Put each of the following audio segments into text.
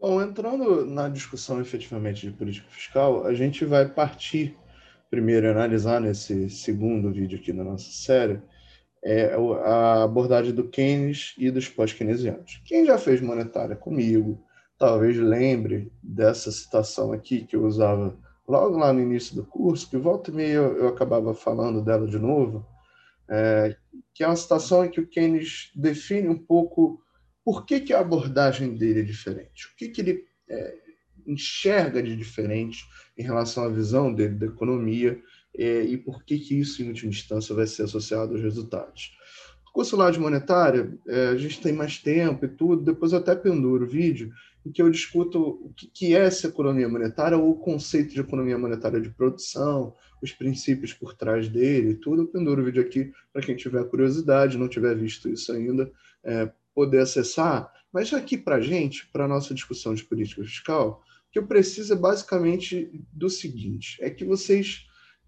Bom, entrando na discussão efetivamente de política fiscal, a gente vai partir primeiro analisar nesse segundo vídeo aqui da nossa série é a abordagem do Keynes e dos pós-keynesianos. Quem já fez monetária comigo, talvez lembre dessa citação aqui que eu usava logo lá no início do curso, que volta e meia eu, eu acabava falando dela de novo, é, que é uma citação em que o Keynes define um pouco por que, que a abordagem dele é diferente, o que, que ele é, enxerga de diferente em relação à visão dele da economia é, e por que, que isso, em última instância, vai ser associado aos resultados. No curso lá de monetária, é, a gente tem mais tempo e tudo, depois eu até penduro o vídeo em que eu discuto o que, que é essa economia monetária ou o conceito de economia monetária de produção, os princípios por trás dele e tudo. Eu penduro o vídeo aqui para quem tiver curiosidade, não tiver visto isso ainda, é, poder acessar. Mas aqui para a gente, para a nossa discussão de política fiscal, o que eu preciso é basicamente do seguinte: é que vocês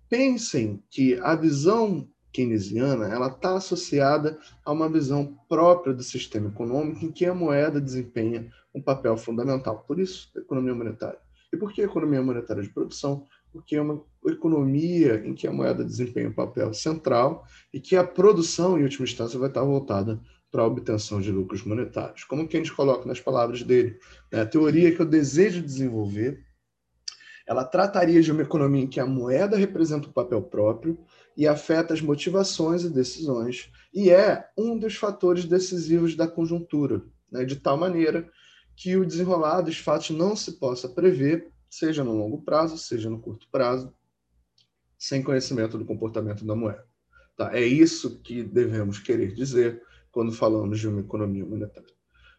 pensem que a visão keynesiana ela está associada a uma visão própria do sistema econômico em que a moeda desempenha um papel fundamental. Por isso, economia monetária. E por que economia monetária de produção? Porque é uma economia em que a moeda desempenha um papel central e que a produção, em última instância, vai estar voltada para a obtenção de lucros monetários. Como que a gente coloca nas palavras dele? Né? A teoria que eu desejo desenvolver ela trataria de uma economia em que a moeda representa um papel próprio e afeta as motivações e decisões, e é um dos fatores decisivos da conjuntura, né, de tal maneira que o desenrolar dos fatos não se possa prever, seja no longo prazo, seja no curto prazo, sem conhecimento do comportamento da moeda. Tá? É isso que devemos querer dizer quando falamos de uma economia monetária.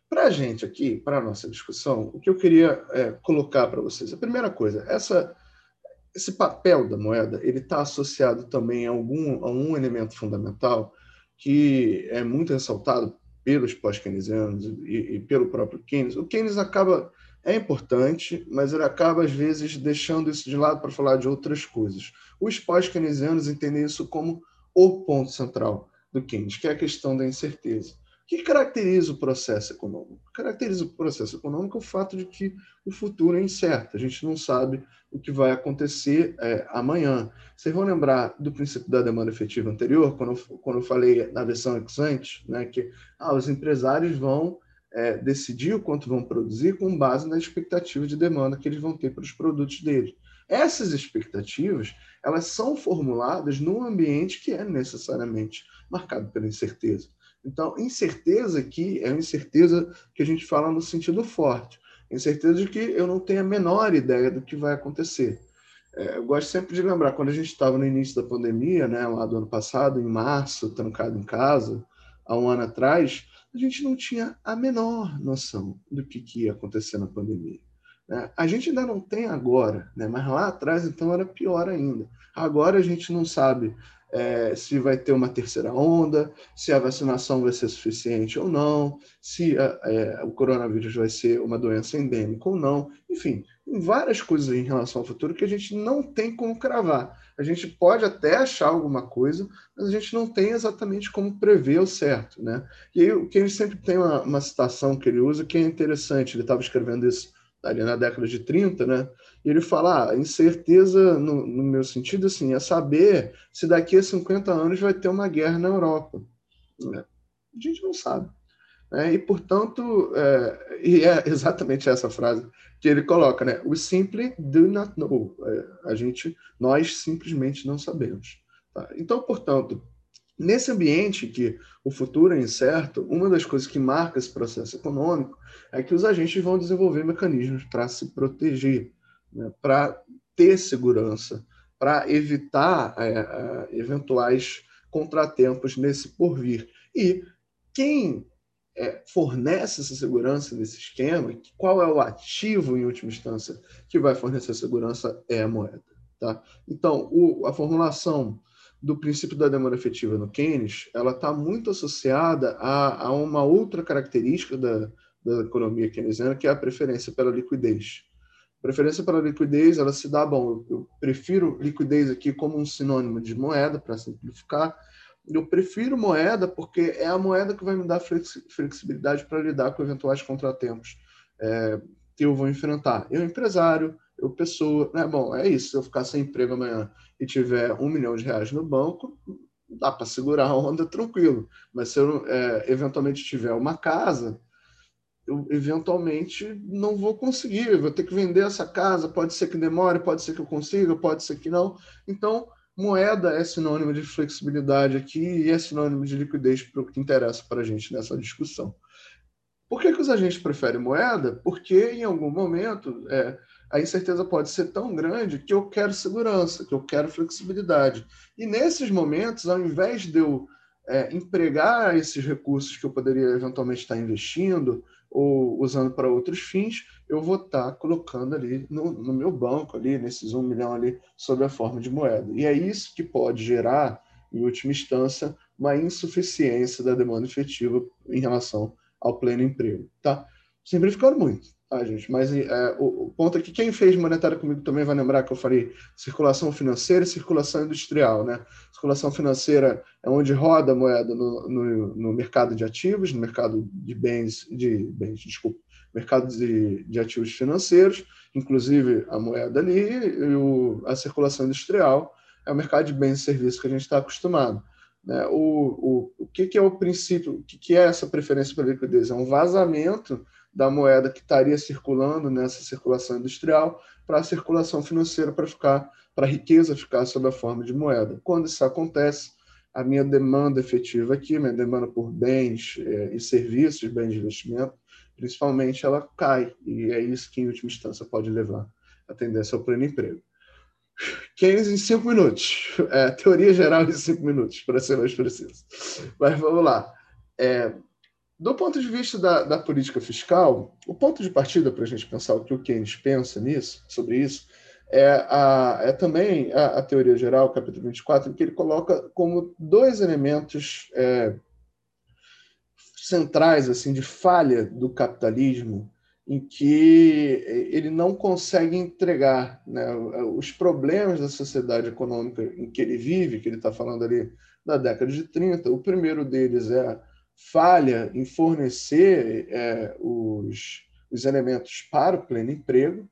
Para a gente aqui, para a nossa discussão, o que eu queria é, colocar para vocês, a primeira coisa, essa, esse papel da moeda, ele está associado também a, algum, a um elemento fundamental que é muito ressaltado pelos pós-keynesianos e, e, pelo próprio Keynes. O Keynes acaba é importante, mas ele acaba às vezes deixando isso de lado para falar de outras coisas. Os pós-keynesianos entendem isso como o ponto central do Keynes, que é a questão da incerteza que caracteriza o processo econômico? Caracteriza o processo econômico o fato de que o futuro é incerto, a gente não sabe o que vai acontecer é, amanhã. Vocês vão lembrar do princípio da demanda efetiva anterior, quando eu, quando eu falei na versão ex ante, né, que ah, os empresários vão é, decidir o quanto vão produzir com base na expectativa de demanda que eles vão ter para os produtos deles. Essas expectativas, elas são formuladas num ambiente que é necessariamente marcado pela incerteza. Então, incerteza aqui é uma incerteza que a gente fala no sentido forte. Incerteza de que eu não tenho a menor ideia do que vai acontecer. É, eu gosto sempre de lembrar, quando a gente estava no início da pandemia, né, lá do ano passado, em março, trancado em casa, há um ano atrás, a gente não tinha a menor noção do que, que ia acontecer na pandemia. Né? A gente ainda não tem agora, né? mas lá atrás, então, era pior ainda. Agora a gente não sabe é, se vai ter uma terceira onda, se a vacinação vai ser suficiente ou não, se a, é, o coronavírus vai ser uma doença endêmica ou não. Enfim, várias coisas em relação ao futuro que a gente não tem como cravar. A gente pode até achar alguma coisa, mas a gente não tem exatamente como prever o certo. Né? E aí, o que ele sempre tem uma, uma citação que ele usa que é interessante, ele estava escrevendo isso ali na década de 30, né? E ele fala, ah, incerteza, no, no, meu sentido, assim, é saber se daqui a 50 anos vai ter uma guerra na Europa. Né? A gente não sabe. Né? E, portanto, é, e é exatamente essa frase que ele coloca, né? We simply do not know. É, a gente, nós simplesmente não sabemos. Tá? Então, portanto, Nesse ambiente que o futuro é incerto, uma das coisas que marca esse processo econômico é que os agentes vão desenvolver mecanismos para se proteger, né, para ter segurança, para evitar é, é, eventuais contratempos nesse porvir. E quem é, fornece essa segurança nesse esquema, qual é o ativo, em última instância, que vai fornecer segurança, é a moeda. Tá? Então, o, a formulação do princípio da demanda efetiva no Keynes, ela está muito associada a, a, uma outra característica da, da economia keynesiana, que é a preferência pela liquidez. Preferência pela liquidez, ela se dá, bom, eu prefiro liquidez aqui como um sinônimo de moeda, para simplificar, eu prefiro moeda porque é a moeda que vai me dar flexibilidade para lidar com eventuais contratempos. É, que eu vou enfrentar? Eu, empresário, eu, pessoa, né? Bom, é isso. Se eu ficar sem emprego amanhã e tiver um milhão de reais no banco, dá para segurar a onda tranquilo. Mas se eu é, eventualmente tiver uma casa, eu eventualmente não vou conseguir, vou ter que vender essa casa, pode ser que demore, pode ser que eu consiga, pode ser que não. Então, moeda é sinônimo de flexibilidade aqui e é sinônimo de liquidez para o que interessa para a gente nessa discussão. Por que, que os agentes preferem moeda? Porque em algum momento é, a incerteza pode ser tão grande que eu quero segurança, que eu quero flexibilidade. E nesses momentos, ao invés de eu é, empregar esses recursos que eu poderia eventualmente estar investindo ou usando para outros fins, eu vou estar colocando ali no, no meu banco, ali nesses um milhão ali, sob a forma de moeda. E é isso que pode gerar, em última instância, uma insuficiência da demanda efetiva em relação ao pleno emprego. Tá? Simplificando muito, tá, gente? Mas é, o, o, ponto aqui, quem fez monetário comigo também vai lembrar que eu falei circulação financeira e circulação industrial, né? Circulação financeira é onde roda a moeda no, no, no mercado de ativos, no mercado de bens, de bens, desculpa, mercado de, de ativos financeiros, inclusive a moeda ali, e o, a circulação industrial é o mercado de bens e serviços que a gente está acostumado. Né? O, o, o que, que é o princípio, o que, que é essa preferência pela liquidez? É um vazamento da moeda que estaria circulando nessa circulação industrial para a circulação financeira para ficar para a riqueza ficar sob a forma de moeda. Quando isso acontece, a minha demanda efetiva aqui, minha demanda por bens é, e serviços, bens de investimento, principalmente, ela cai. E é isso que, em última instância, pode levar a tendência ao pleno emprego. Keynes em cinco minutos. É, teoria geral em cinco minutos, para ser mais preciso. Mas vamos lá. É, do ponto de vista da, da, política fiscal, o ponto de partida para a gente pensar o que o Keynes pensa nisso, sobre isso, é, a, é também a, a, teoria geral, capítulo 24, que ele coloca como dois elementos é, centrais assim de falha do capitalismo em que ele não consegue entregar né, os problemas da sociedade econômica em que ele vive, que ele está falando ali da década de 30. O primeiro deles é falha em fornecer é, os, os elementos para o pleno emprego.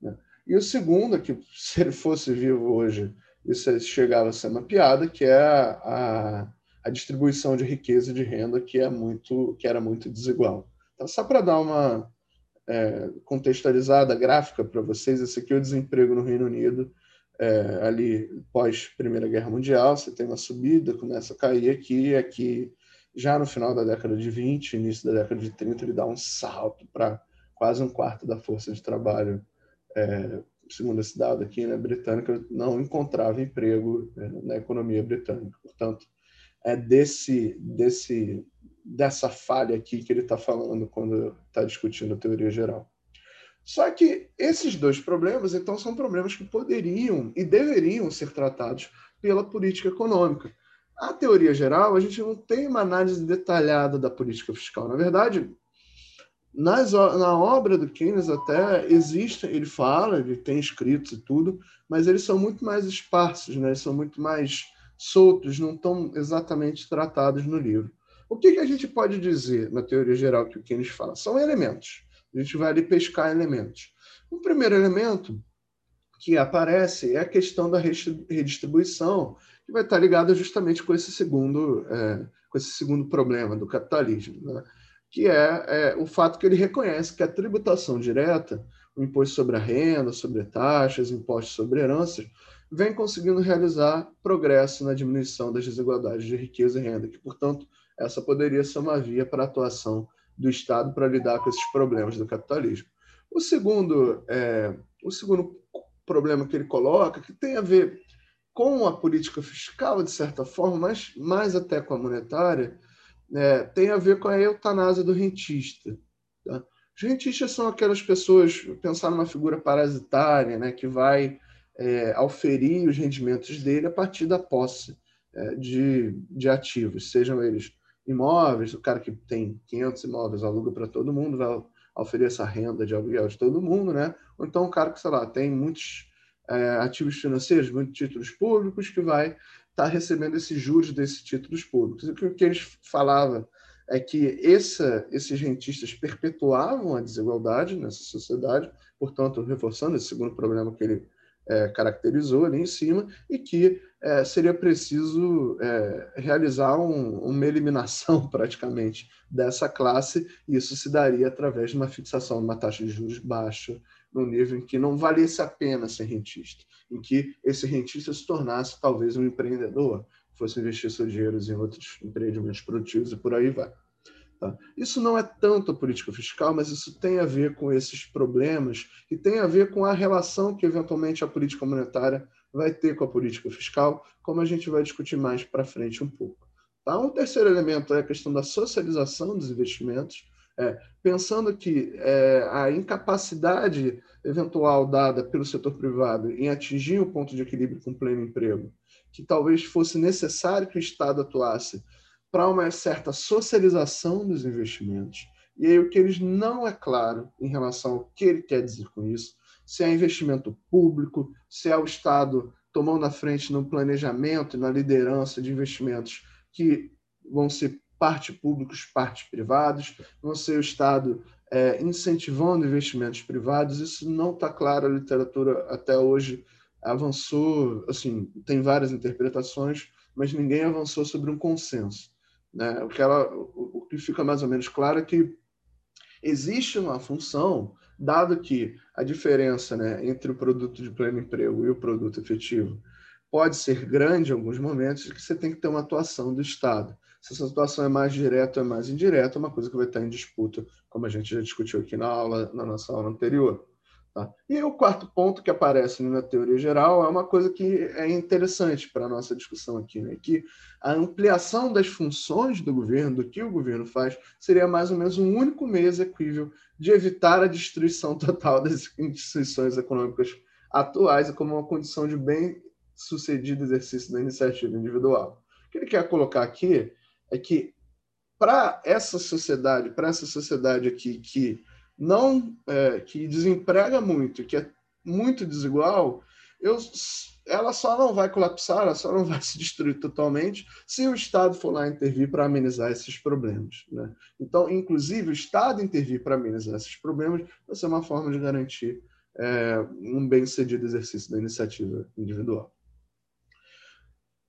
Né? E o segundo, que se ele fosse vivo hoje, isso chegava a ser uma piada, que é a, a, distribuição de riqueza e de renda que, é muito, que era muito desigual. Então, só para dar uma, é, contextualizada, gráfica para vocês. Esse aqui é o desemprego no Reino Unido, é, ali pós Primeira Guerra Mundial. Você tem uma subida, começa a cair aqui, aqui já no final da década de 20, início da década de 30, ele dá um salto para quase um quarto da força de trabalho, é, segundo esse dado aqui, né, britânica, não encontrava emprego é, na economia britânica. Portanto, é desse, desse dessa falha aqui que ele está falando quando está discutindo a teoria geral. Só que esses dois problemas, então, são problemas que poderiam e deveriam ser tratados pela política econômica. A teoria geral, a gente não tem uma análise detalhada da política fiscal. Na verdade, nas, na obra do Keynes até existe, ele fala, ele tem escritos e tudo, mas eles são muito mais esparsos, né? eles são muito mais soltos, não estão exatamente tratados no livro. O que, que a gente pode dizer na teoria geral que o Keynes fala? São elementos. A gente vai ali pescar elementos. O primeiro elemento que aparece é a questão da redistribuição, que vai estar ligada justamente com esse segundo, é, com esse segundo problema do capitalismo, né? que é, é, o fato que ele reconhece que a tributação direta, o imposto sobre a renda, sobre taxas, impostos sobre heranças, vem conseguindo realizar progresso na diminuição das desigualdades de riqueza e renda, que, portanto, essa poderia ser uma via para a atuação do Estado para lidar com esses problemas do capitalismo. O segundo, é, o segundo problema que ele coloca, que tem a ver com a política fiscal, de certa forma, mas mais até com a monetária, é, tem a ver com a eutanásia do rentista. Tá? Os rentistas são aquelas pessoas, pensar numa figura parasitária, né, que vai é, auferir os rendimentos dele a partir da posse é, de, de ativos, sejam eles imóveis, o cara que tem 500 imóveis aluga para todo mundo, vai oferecer essa renda de aluguel de todo mundo, né? Ou então um cara que, sei lá, tem muitos é, ativos financeiros, muitos títulos públicos, que vai estar tá recebendo esses juros desses títulos públicos. O que eles falava é que essa, esses rentistas perpetuavam a desigualdade nessa sociedade, portanto, reforçando esse segundo problema que ele é, caracterizou ali em cima, e que é, seria preciso é, realizar um, uma eliminação praticamente dessa classe, e isso se daria através de uma fixação de uma taxa de juros baixa, no nível em que não valesse a pena ser rentista, em que esse rentista se tornasse talvez um empreendedor, fosse investir seus dinheiros em outros empreendimentos produtivos e por aí vai. Tá? Isso não é tanto a política fiscal, mas isso tem a ver com esses problemas e tem a ver com a relação que eventualmente a política monetária vai ter com a política fiscal, como a gente vai discutir mais para frente um pouco. Tá? Um terceiro elemento é a questão da socialização dos investimentos, é, pensando que é, a incapacidade eventual dada pelo setor privado em atingir o ponto de equilíbrio com pleno emprego, que talvez fosse necessário que o Estado atuasse para uma certa socialização dos investimentos. E aí o que eles não é claro em relação ao que ele quer dizer com isso, se é investimento público, se é o Estado tomando a frente no planejamento e na liderança de investimentos que vão ser parte públicos, parte privados, vão ser o Estado é, incentivando investimentos privados. Isso não está claro, a literatura até hoje avançou, assim, tem várias interpretações, mas ninguém avançou sobre um consenso. Né? O, que ela, o, o que fica mais ou menos claro é que existe uma função, dado que a diferença né, entre o produto de pleno emprego e o produto efetivo pode ser grande em alguns momentos, que você tem que ter uma atuação do Estado. Se essa atuação é mais direta ou é mais indireta, é uma coisa que vai estar em disputa, como a gente já discutiu aqui na aula, na nossa aula anterior. Tá? E o quarto ponto que aparece na teoria geral é uma coisa que é interessante para a nossa discussão aqui, né? que a ampliação das funções do governo, do que o governo faz, seria mais ou menos um único meio execuível de evitar a destruição total das instituições econômicas atuais como uma condição de bem sucedido exercício da iniciativa individual. O que ele quer colocar aqui é que para essa sociedade, para essa sociedade aqui que não é, que desemprega muito, que é muito desigual, eu, ela só não vai colapsar, ela só não vai se destruir totalmente se o Estado for lá intervir para amenizar esses problemas. Né? Então, inclusive, o Estado intervir para amenizar esses problemas vai ser uma forma de garantir é, um bem-sucedido exercício da iniciativa individual.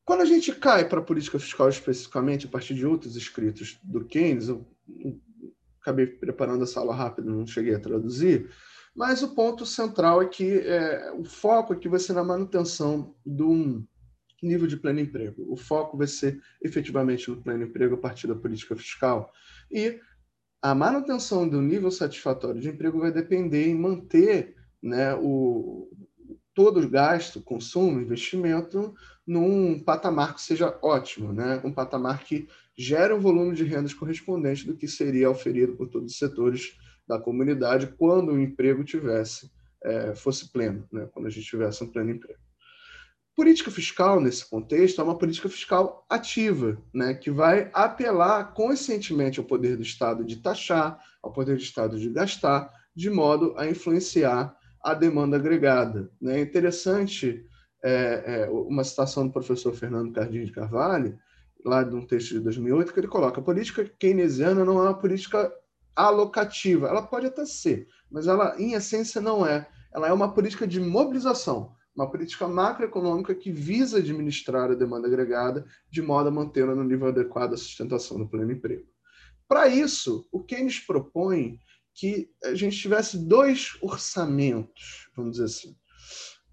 Quando a gente cai para a política fiscal especificamente, a partir de outros escritos do Keynes, acabei preparando essa aula rápido, não cheguei a traduzir, mas o ponto central é que é, o foco aqui vai ser na manutenção de um nível de pleno emprego. O foco vai ser efetivamente no pleno emprego a partir da política fiscal. E a manutenção do nível satisfatório de emprego vai depender em manter né, o, todo o gasto, consumo, investimento num patamar que seja ótimo, né? um patamar que gera um volume de rendas correspondente do que seria oferido por todos os setores da comunidade quando o emprego tivesse é, fosse pleno, né? quando a gente tivesse um pleno emprego. Política fiscal, nesse contexto, é uma política fiscal ativa, né? que vai apelar conscientemente ao poder do Estado de taxar, ao poder do Estado de gastar, de modo a influenciar a demanda agregada. Né? É interessante é, é, uma citação do professor Fernando Cardim de Carvalho, lá de um texto de 2008, que ele coloca: a política keynesiana não é uma política alocativa. Ela pode até ser, mas ela, em essência, não é. Ela é uma política de mobilização, uma política macroeconômica que visa administrar a demanda agregada de modo a mantê-la no nível adequado à sustentação do pleno emprego. Para isso, o Keynes propõe que a gente tivesse dois orçamentos, vamos dizer assim.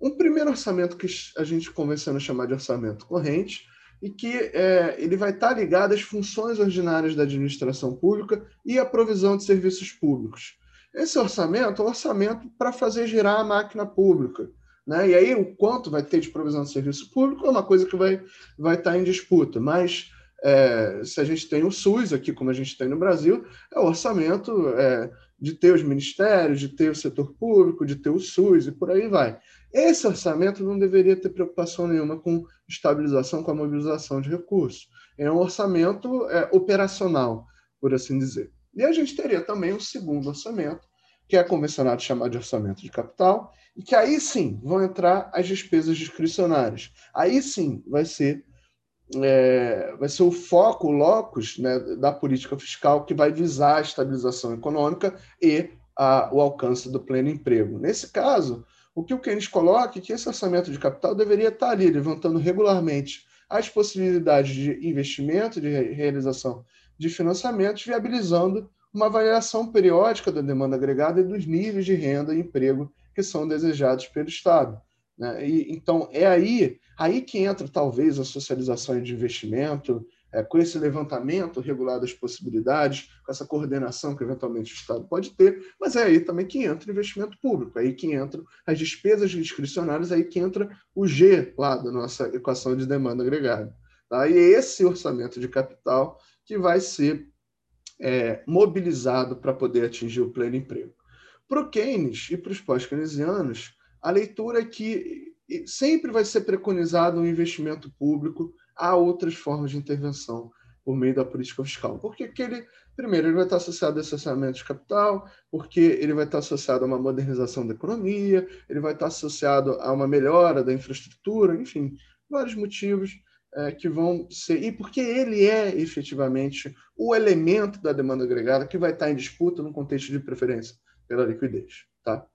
Um primeiro orçamento que a gente convenceu a chamar de orçamento corrente, e que é, ele vai estar ligado às funções ordinárias da administração pública e à provisão de serviços públicos. Esse orçamento é um orçamento para fazer girar a máquina pública. Né? E aí, o quanto vai ter de provisão de serviço público é uma coisa que vai, vai estar em disputa. Mas é, se a gente tem o SUS aqui, como a gente tem no Brasil, é o orçamento é, de ter os ministérios, de ter o setor público, de ter o SUS e por aí vai. Esse orçamento não deveria ter preocupação nenhuma com estabilização, com a mobilização de recursos. É um orçamento é, operacional, por assim dizer. E a gente teria também um segundo orçamento, que é convencionado chamar de orçamento de capital, e que aí sim vão entrar as despesas discricionárias. Aí sim vai ser é, vai ser o foco, o locus né, da política fiscal que vai visar a estabilização econômica e a, o alcance do pleno emprego. Nesse caso, o que o Keynes coloca é que esse orçamento de capital deveria estar ali, levantando regularmente as possibilidades de investimento, de realização de financiamentos, viabilizando uma avaliação periódica da demanda agregada e dos níveis de renda e emprego que são desejados pelo Estado. Né? E, então, é aí, aí que entra, talvez, a socialização de investimento, é, com esse levantamento regular das possibilidades, com essa coordenação que eventualmente o Estado pode ter, mas é aí também que entra o investimento público, é aí que entram as despesas discricionárias, é aí que entra o G lá da nossa equação de demanda agregada. Tá? E é esse orçamento de capital que vai ser é, mobilizado para poder atingir o pleno emprego. Para o Keynes e para os pós-keynesianos, a leitura é que sempre vai ser preconizado um investimento público a outras formas de intervenção por meio da política fiscal. Porque aquele, primeiro, ele vai estar associado a esse orçamento de capital, porque ele vai estar associado a uma modernização da economia, ele vai estar associado a uma melhora da infraestrutura, enfim, vários motivos é, que vão ser. E porque ele é efetivamente o elemento da demanda agregada que vai estar em disputa no contexto de preferência pela liquidez. Tá?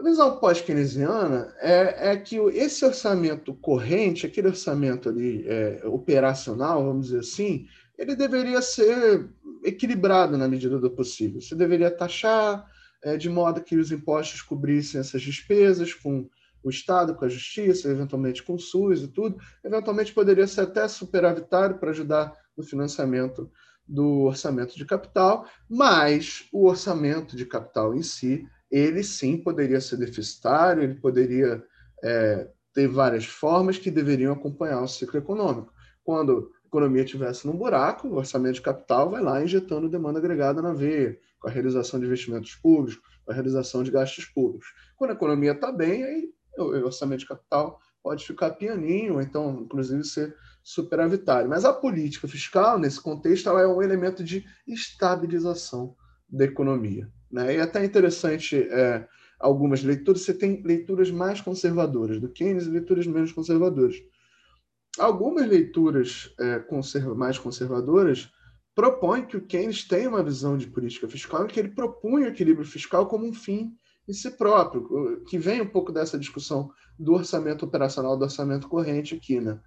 A visão pós-keynesiana é, é, que esse orçamento corrente, aquele orçamento ali é, operacional, vamos dizer assim, ele deveria ser equilibrado na medida do possível. Você deveria taxar é, de modo que os impostos cobrissem essas despesas com o Estado, com a Justiça, eventualmente com o SUS e tudo. Eventualmente poderia ser até superavitário para ajudar no financiamento do orçamento de capital, mas o orçamento de capital em si ele sim poderia ser deficitário, ele poderia é, ter várias formas que deveriam acompanhar o ciclo econômico. Quando a economia estivesse num buraco, o orçamento de capital vai lá injetando demanda agregada na veia, com a realização de investimentos públicos, com a realização de gastos públicos. Quando a economia está bem, aí o orçamento de capital pode ficar pianinho, ou então, inclusive, ser superavitário. Mas a política fiscal, nesse contexto, ela é um elemento de estabilização da economia. Né? E é até interessante é, algumas leituras, você tem leituras mais conservadoras do Keynes e leituras menos conservadoras. Algumas leituras é, conserva, mais conservadoras propõem que o Keynes tem uma visão de política fiscal e que ele propõe o equilíbrio fiscal como um fim em si próprio, que vem um pouco dessa discussão do orçamento operacional, do orçamento corrente aqui, né?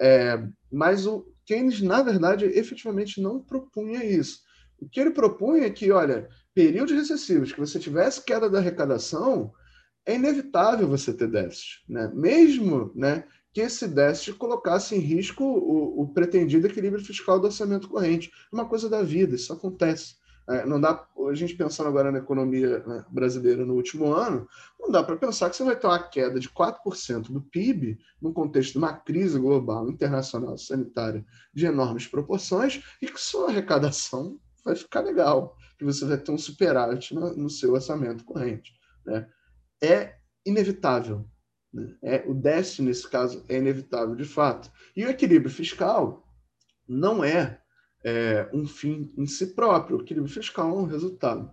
É, mas o Keynes, na verdade, efetivamente não propunha isso. O que ele propunha é que, olha, períodos recessivos que você tivesse queda da arrecadação, é inevitável você ter déficit, né? Mesmo, né, que esse déficit colocasse em risco o, o, pretendido equilíbrio fiscal do orçamento corrente. Uma coisa da vida, isso acontece. É, não dá a gente pensando agora na economia né, brasileira no último ano, não dá para pensar que você vai ter uma queda de 4% do PIB no contexto de uma crise global, internacional, sanitária de enormes proporções e que sua arrecadação vai ficar legal que você vai ter um superávit no, no seu orçamento corrente. Né? É inevitável. Né? É, o déficit, nesse caso, é inevitável de fato. E o equilíbrio fiscal não é, é um fim em si próprio. O equilíbrio fiscal é um resultado.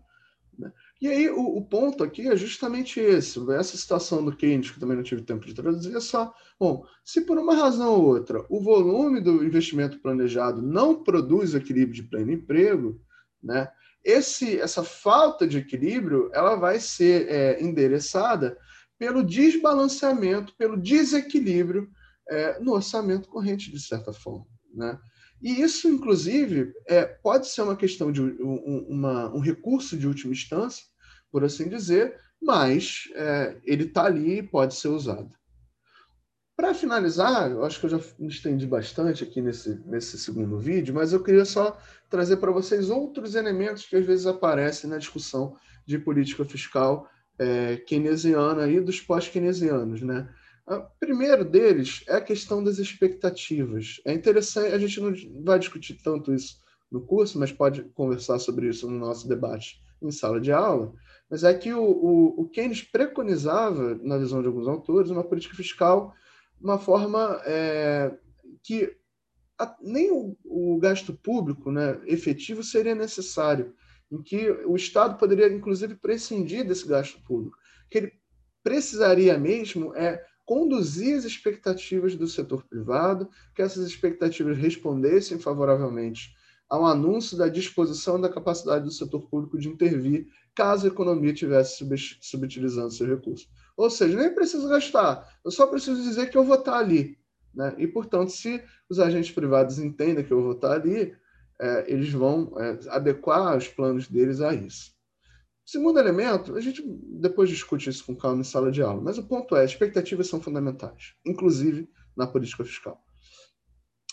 Né? E aí o, o, ponto aqui é justamente esse. Essa citação do Keynes, que também não tive tempo de traduzir, é só, bom, se por uma razão ou outra o volume do investimento planejado não produz equilíbrio de pleno emprego, né, esse, essa falta de equilíbrio ela vai ser é, endereçada pelo desbalanceamento, pelo desequilíbrio é, no orçamento corrente, de certa forma. Né? E isso, inclusive, é, pode ser uma questão de um, uma, um recurso de última instância, por assim dizer, mas é, ele está ali e pode ser usado. Finalizar, eu acho que eu já me estendi bastante aqui nesse, nesse segundo vídeo, mas eu queria só trazer para vocês outros elementos que às vezes aparecem na discussão de política fiscal é, keynesiana e dos pós-keynesianos. Né? O primeiro deles é a questão das expectativas. É interessante, a gente não vai discutir tanto isso no curso, mas pode conversar sobre isso no nosso debate em sala de aula, mas é que o, o, o Keynes preconizava, na visão de alguns autores, uma política fiscal uma forma é, que a, nem o, o, gasto público né, efetivo seria necessário, em que o Estado poderia, inclusive, prescindir desse gasto público. que ele precisaria mesmo é conduzir as expectativas do setor privado, que essas expectativas respondessem favoravelmente ao anúncio da disposição da capacidade do setor público de intervir caso a economia estivesse subutilizando seus recursos. Ou seja, nem preciso gastar, eu só preciso dizer que eu vou estar ali. Né? E, portanto, se os agentes privados entendem que eu vou estar ali, é, eles vão é, adequar os planos deles a isso. Segundo elemento, a gente depois discute isso com calma em sala de aula, mas o ponto é: expectativas são fundamentais, inclusive na política fiscal.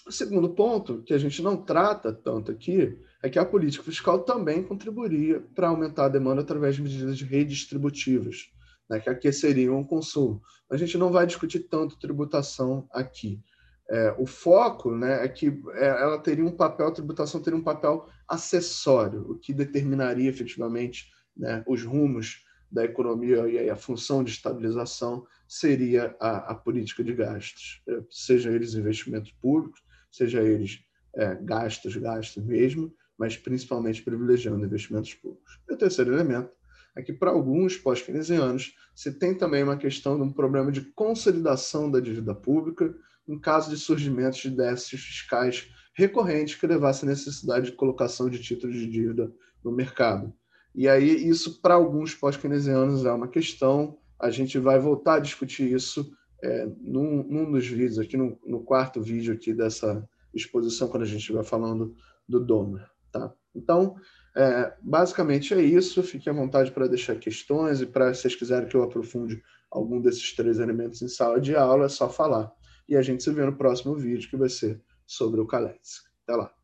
O segundo ponto, que a gente não trata tanto aqui, é que a política fiscal também contribuiria para aumentar a demanda através de medidas redistributivas, né, que aqueceriam o consumo. A gente não vai discutir tanto tributação aqui. É, o foco né, é que é, ela teria um papel, a tributação teria um papel acessório, o que determinaria efetivamente né, os rumos da economia e a função de estabilização seria a, a política de gastos, é, seja eles investimentos públicos, seja eles é, gastos, gastos mesmo, mas principalmente privilegiando investimentos públicos. E o terceiro elemento é que, para alguns pós-keynesianos, se tem também uma questão de um problema de consolidação da dívida pública em caso de surgimento de déficits fiscais recorrentes que levassem à necessidade de colocação de títulos de dívida no mercado. E aí, isso, para alguns pós-keynesianos, é uma questão. A gente vai voltar a discutir isso é, num, num, dos vídeos, aqui no, no, quarto vídeo aqui dessa exposição, quando a gente estiver falando do Domer. Tá? Então, é, basicamente é isso. Fique à vontade para deixar questões e para, vocês quiserem que eu aprofunde algum desses três elementos em sala de aula, é só falar. E a gente se vê no próximo vídeo, que vai ser sobre o Kaletsky. Até lá!